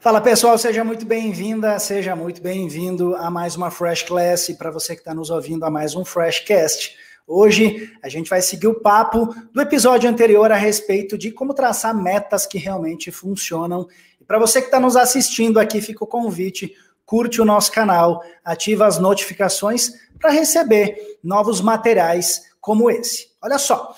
Fala pessoal, seja muito bem-vinda, seja muito bem-vindo a mais uma Fresh Class e para você que está nos ouvindo a mais um Freshcast. Hoje a gente vai seguir o papo do episódio anterior a respeito de como traçar metas que realmente funcionam. E para você que está nos assistindo aqui, fica o convite: curte o nosso canal, ativa as notificações para receber novos materiais como esse. Olha só,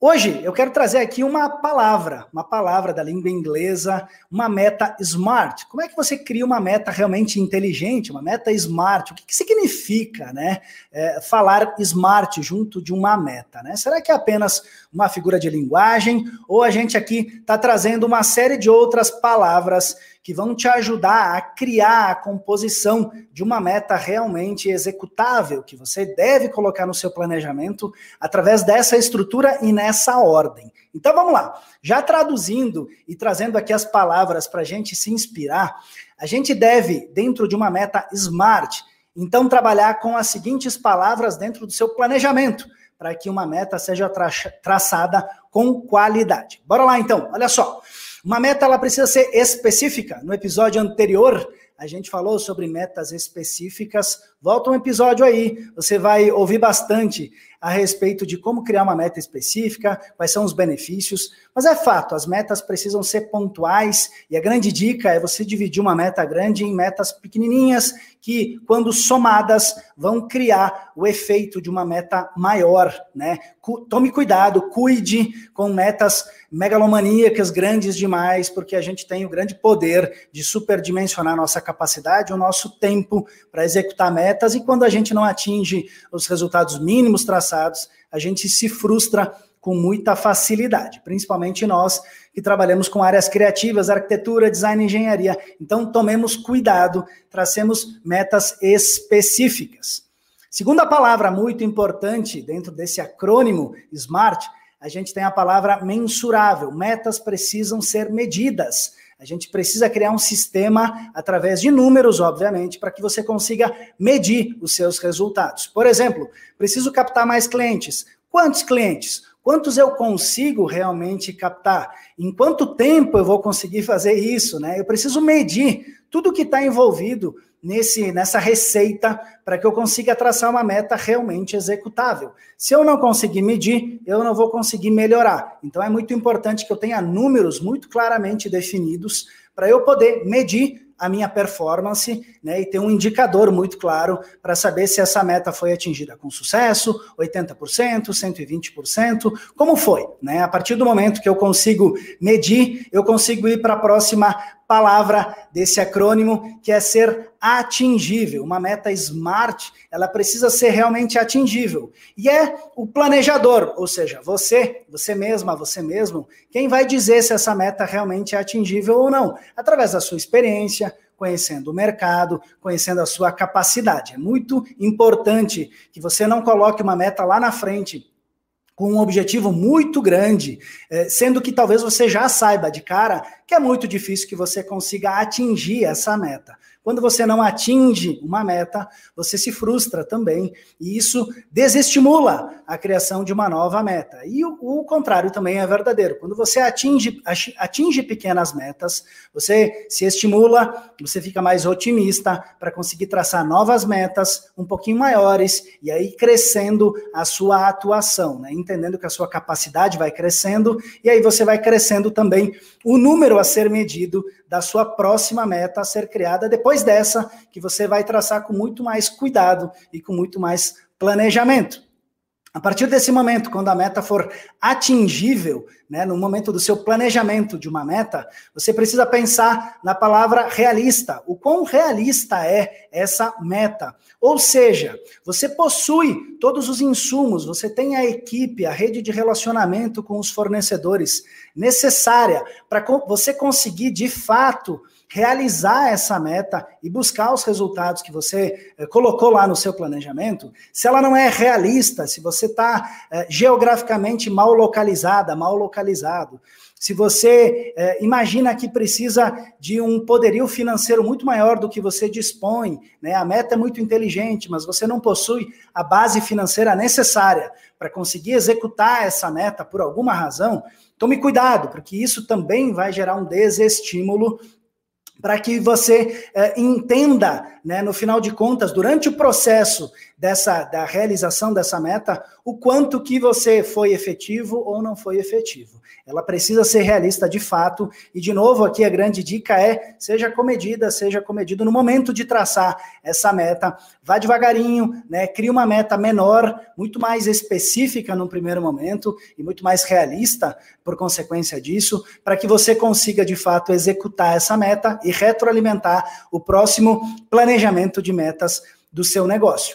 Hoje eu quero trazer aqui uma palavra, uma palavra da língua inglesa, uma meta smart. Como é que você cria uma meta realmente inteligente, uma meta smart? O que, que significa, né? É, falar smart junto de uma meta, né? Será que é apenas uma figura de linguagem ou a gente aqui está trazendo uma série de outras palavras que vão te ajudar a criar a composição de uma meta realmente executável, que você deve colocar no seu planejamento através dessa estrutura e nessa ordem. Então vamos lá, já traduzindo e trazendo aqui as palavras para a gente se inspirar, a gente deve, dentro de uma meta SMART, então trabalhar com as seguintes palavras dentro do seu planejamento, para que uma meta seja tra traçada com qualidade. Bora lá então, olha só. Uma meta ela precisa ser específica. No episódio anterior, a gente falou sobre metas específicas. Volta um episódio aí, você vai ouvir bastante a respeito de como criar uma meta específica, quais são os benefícios. Mas é fato, as metas precisam ser pontuais e a grande dica é você dividir uma meta grande em metas pequenininhas que, quando somadas, vão criar o efeito de uma meta maior, né? Tome cuidado, cuide com metas megalomaníacas grandes demais, porque a gente tem o grande poder de superdimensionar nossa capacidade, o nosso tempo para executar metas e quando a gente não atinge os resultados mínimos traçados, a gente se frustra com muita facilidade, principalmente nós que trabalhamos com áreas criativas, arquitetura, design engenharia. Então, tomemos cuidado, tracemos metas específicas. Segunda palavra muito importante dentro desse acrônimo SMART, a gente tem a palavra mensurável. Metas precisam ser medidas. A gente precisa criar um sistema através de números, obviamente, para que você consiga medir os seus resultados. Por exemplo, preciso captar mais clientes. Quantos clientes? Quantos eu consigo realmente captar? Em quanto tempo eu vou conseguir fazer isso? Né? Eu preciso medir tudo que está envolvido nesse, nessa receita para que eu consiga traçar uma meta realmente executável. Se eu não conseguir medir, eu não vou conseguir melhorar. Então é muito importante que eu tenha números muito claramente definidos para eu poder medir a minha performance né, e ter um indicador muito claro para saber se essa meta foi atingida com sucesso, 80%, 120%, como foi. Né? A partir do momento que eu consigo medir, eu consigo ir para a próxima palavra desse acrônimo, que é ser atingível. Uma meta SMART, ela precisa ser realmente atingível. E é o planejador, ou seja, você, você mesma, você mesmo, quem vai dizer se essa meta realmente é atingível ou não, através da sua experiência, conhecendo o mercado, conhecendo a sua capacidade. É muito importante que você não coloque uma meta lá na frente com um objetivo muito grande, eh, sendo que talvez você já saiba de cara que é muito difícil que você consiga atingir essa meta. Quando você não atinge uma meta, você se frustra também, e isso desestimula a criação de uma nova meta. E o, o contrário também é verdadeiro. Quando você atinge, atinge pequenas metas, você se estimula, você fica mais otimista para conseguir traçar novas metas um pouquinho maiores e aí crescendo a sua atuação, né? entendendo que a sua capacidade vai crescendo e aí você vai crescendo também o número a ser medido da sua próxima meta a ser criada depois dessa, que você vai traçar com muito mais cuidado e com muito mais planejamento. A partir desse momento, quando a meta for atingível, né, no momento do seu planejamento de uma meta, você precisa pensar na palavra realista. O quão realista é essa meta? Ou seja, você possui todos os insumos, você tem a equipe, a rede de relacionamento com os fornecedores necessária para você conseguir de fato realizar essa meta e buscar os resultados que você eh, colocou lá no seu planejamento, se ela não é realista, se você está eh, geograficamente mal localizada, mal localizado, se você eh, imagina que precisa de um poderio financeiro muito maior do que você dispõe, né? a meta é muito inteligente, mas você não possui a base financeira necessária para conseguir executar essa meta por alguma razão, tome cuidado, porque isso também vai gerar um desestímulo para que você é, entenda, né, no final de contas, durante o processo dessa da realização dessa meta, o quanto que você foi efetivo ou não foi efetivo. Ela precisa ser realista de fato, e de novo aqui a grande dica é: seja comedida, seja comedido no momento de traçar essa meta, vá devagarinho, né? Crie uma meta menor, muito mais específica no primeiro momento e muito mais realista por consequência disso, para que você consiga de fato executar essa meta e retroalimentar o próximo planejamento de metas do seu negócio.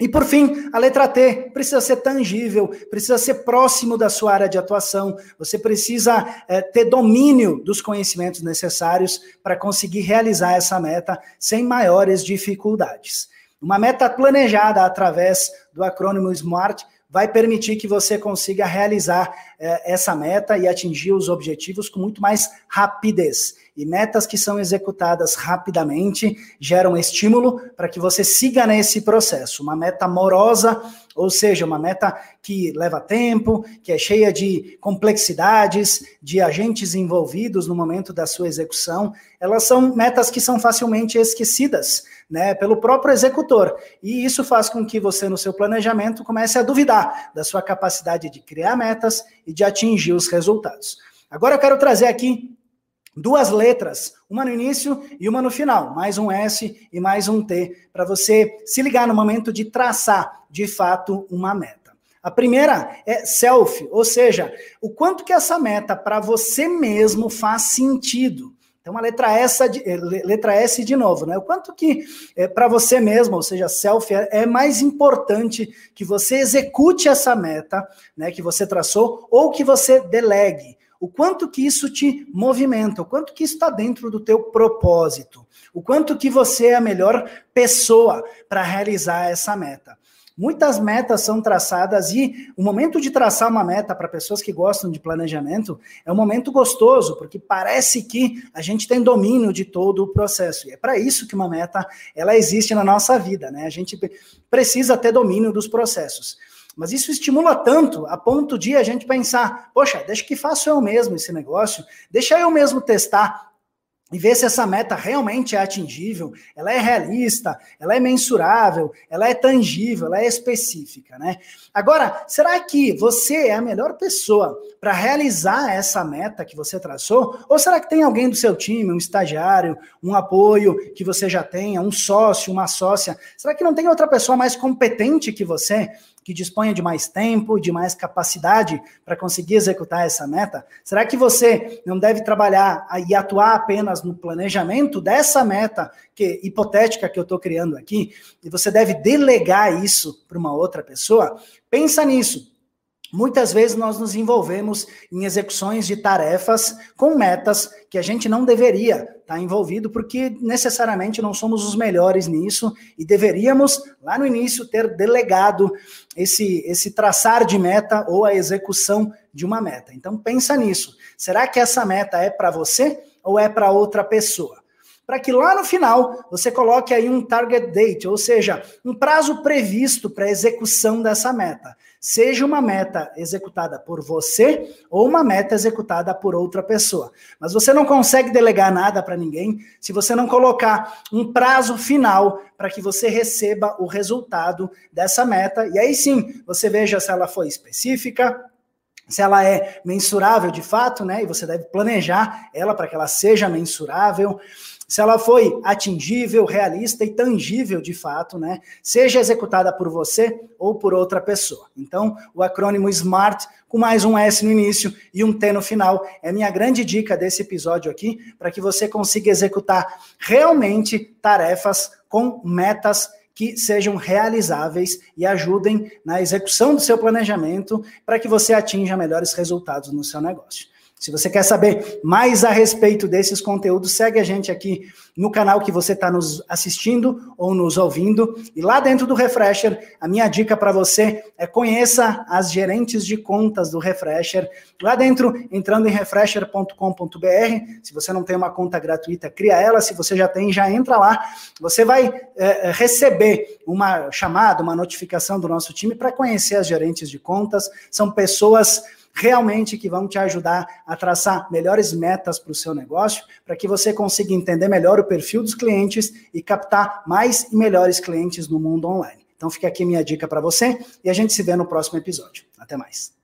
E por fim, a letra T precisa ser tangível, precisa ser próximo da sua área de atuação, você precisa é, ter domínio dos conhecimentos necessários para conseguir realizar essa meta sem maiores dificuldades. Uma meta planejada através do acrônimo SMART vai permitir que você consiga realizar é, essa meta e atingir os objetivos com muito mais rapidez. E metas que são executadas rapidamente geram estímulo para que você siga nesse processo. Uma meta amorosa, ou seja, uma meta que leva tempo, que é cheia de complexidades, de agentes envolvidos no momento da sua execução, elas são metas que são facilmente esquecidas né, pelo próprio executor. E isso faz com que você, no seu planejamento, comece a duvidar da sua capacidade de criar metas e de atingir os resultados. Agora eu quero trazer aqui duas letras, uma no início e uma no final, mais um S e mais um T, para você se ligar no momento de traçar, de fato, uma meta. A primeira é self, ou seja, o quanto que essa meta para você mesmo faz sentido. Então, a letra S, de, eh, letra S de novo, né? O quanto que é, para você mesmo, ou seja, self, é, é, mais importante que você execute essa meta, né, que você traçou, ou que você delegue o quanto que isso te movimenta, o quanto que isso está dentro do teu propósito, o quanto que você é a melhor pessoa para realizar essa meta. Muitas metas são traçadas e o momento de traçar uma meta para pessoas que gostam de planejamento é um momento gostoso, porque parece que a gente tem domínio de todo o processo. E é para isso que uma meta ela existe na nossa vida, né? A gente precisa ter domínio dos processos. Mas isso estimula tanto a ponto de a gente pensar: poxa, deixa que faço eu mesmo esse negócio, deixa eu mesmo testar e ver se essa meta realmente é atingível, ela é realista, ela é mensurável, ela é tangível, ela é específica, né? Agora, será que você é a melhor pessoa para realizar essa meta que você traçou? Ou será que tem alguém do seu time, um estagiário, um apoio que você já tenha, um sócio, uma sócia? Será que não tem outra pessoa mais competente que você que disponha de mais tempo, de mais capacidade para conseguir executar essa meta? Será que você não deve trabalhar e atuar apenas no planejamento dessa meta que hipotética que eu estou criando aqui? E você deve delegar isso para uma outra pessoa? Pensa nisso. Muitas vezes nós nos envolvemos em execuções de tarefas com metas que a gente não deveria estar tá envolvido, porque necessariamente não somos os melhores nisso e deveríamos, lá no início, ter delegado esse, esse traçar de meta ou a execução de uma meta. Então, pensa nisso. Será que essa meta é para você ou é para outra pessoa? para que lá no final você coloque aí um target date, ou seja, um prazo previsto para execução dessa meta. Seja uma meta executada por você ou uma meta executada por outra pessoa. Mas você não consegue delegar nada para ninguém se você não colocar um prazo final para que você receba o resultado dessa meta. E aí sim, você veja se ela foi específica, se ela é mensurável de fato, né? E você deve planejar ela para que ela seja mensurável se ela foi atingível, realista e tangível de fato, né? Seja executada por você ou por outra pessoa. Então, o acrônimo SMART com mais um S no início e um T no final é minha grande dica desse episódio aqui para que você consiga executar realmente tarefas com metas que sejam realizáveis e ajudem na execução do seu planejamento para que você atinja melhores resultados no seu negócio. Se você quer saber mais a respeito desses conteúdos, segue a gente aqui no canal que você está nos assistindo ou nos ouvindo. E lá dentro do Refresher, a minha dica para você é conheça as gerentes de contas do Refresher. Lá dentro, entrando em refresher.com.br. Se você não tem uma conta gratuita, cria ela. Se você já tem, já entra lá. Você vai é, receber uma chamada, uma notificação do nosso time para conhecer as gerentes de contas. São pessoas realmente que vão te ajudar a traçar melhores metas para o seu negócio, para que você consiga entender melhor o perfil dos clientes e captar mais e melhores clientes no mundo online. Então fica aqui minha dica para você e a gente se vê no próximo episódio. Até mais.